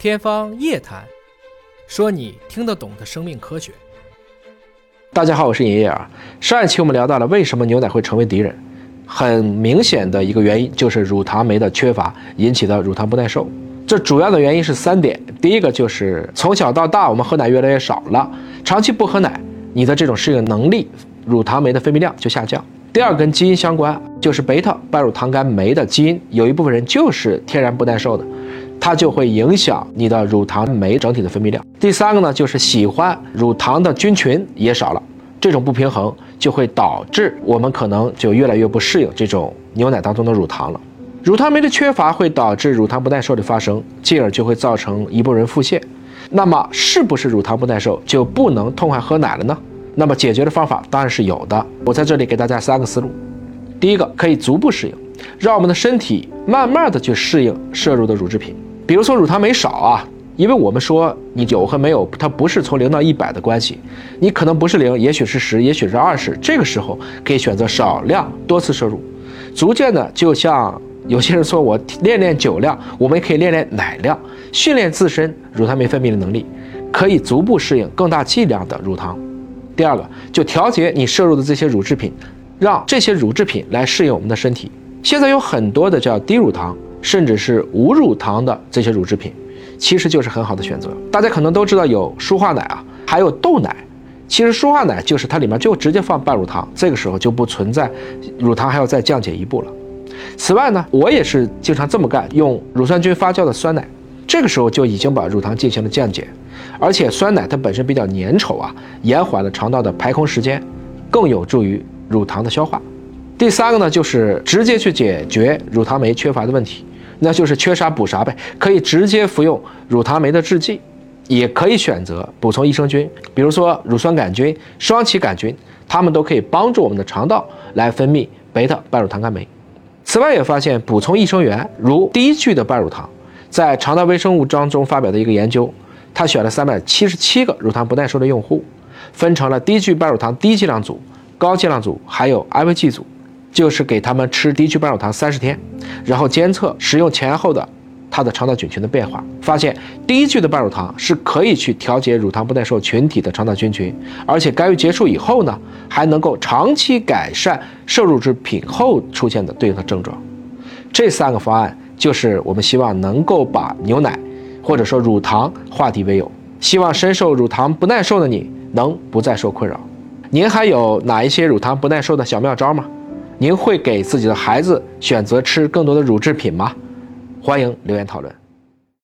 天方夜谭，说你听得懂的生命科学。大家好，我是尹烨啊。上一期我们聊到了为什么牛奶会成为敌人，很明显的一个原因就是乳糖酶的缺乏引起的乳糖不耐受。这主要的原因是三点：第一个就是从小到大我们喝奶越来越少了，长期不喝奶，你的这种适应能力，乳糖酶的分泌量就下降。第二跟基因相关，就是贝塔半乳糖苷酶的基因，有一部分人就是天然不耐受的，它就会影响你的乳糖酶整体的分泌量。第三个呢，就是喜欢乳糖的菌群也少了，这种不平衡就会导致我们可能就越来越不适应这种牛奶当中的乳糖了。乳糖酶的缺乏会导致乳糖不耐受的发生，进而就会造成一部分人腹泻。那么，是不是乳糖不耐受就不能痛快喝奶了呢？那么解决的方法当然是有的，我在这里给大家三个思路。第一个可以逐步适应，让我们的身体慢慢的去适应摄入的乳制品。比如说乳糖酶少啊，因为我们说你有和没有，它不是从零到一百的关系，你可能不是零，也许是十，也许是二十。这个时候可以选择少量多次摄入，逐渐的就像有些人说我练练酒量，我们也可以练练奶量，训练自身乳糖酶分泌的能力，可以逐步适应更大剂量的乳糖。第二个，就调节你摄入的这些乳制品，让这些乳制品来适应我们的身体。现在有很多的叫低乳糖，甚至是无乳糖的这些乳制品，其实就是很好的选择。大家可能都知道有舒化奶啊，还有豆奶。其实舒化奶就是它里面就直接放半乳糖，这个时候就不存在乳糖还要再降解一步了。此外呢，我也是经常这么干，用乳酸菌发酵的酸奶，这个时候就已经把乳糖进行了降解。而且酸奶它本身比较粘稠啊，延缓了肠道的排空时间，更有助于乳糖的消化。第三个呢，就是直接去解决乳糖酶缺乏的问题，那就是缺啥补啥呗，可以直接服用乳糖酶的制剂，也可以选择补充益生菌，比如说乳酸杆菌、双歧杆菌，它们都可以帮助我们的肠道来分泌贝塔半乳糖苷酶。此外，也发现补充益生元，如低聚的半乳糖，在肠道微生物当中发表的一个研究。他选了三百七十七个乳糖不耐受的用户，分成了低聚半乳糖低剂量组、高剂量组，还有安慰剂组，就是给他们吃低聚半乳糖三十天，然后监测使用前后的它的肠道菌群的变化，发现低聚的半乳糖是可以去调节乳糖不耐受群体的肠道菌群，而且干预结束以后呢，还能够长期改善摄入制品后出现的对应的症状。这三个方案就是我们希望能够把牛奶。或者说乳糖化敌为友，希望深受乳糖不耐受的你能不再受困扰。您还有哪一些乳糖不耐受的小妙招吗？您会给自己的孩子选择吃更多的乳制品吗？欢迎留言讨论。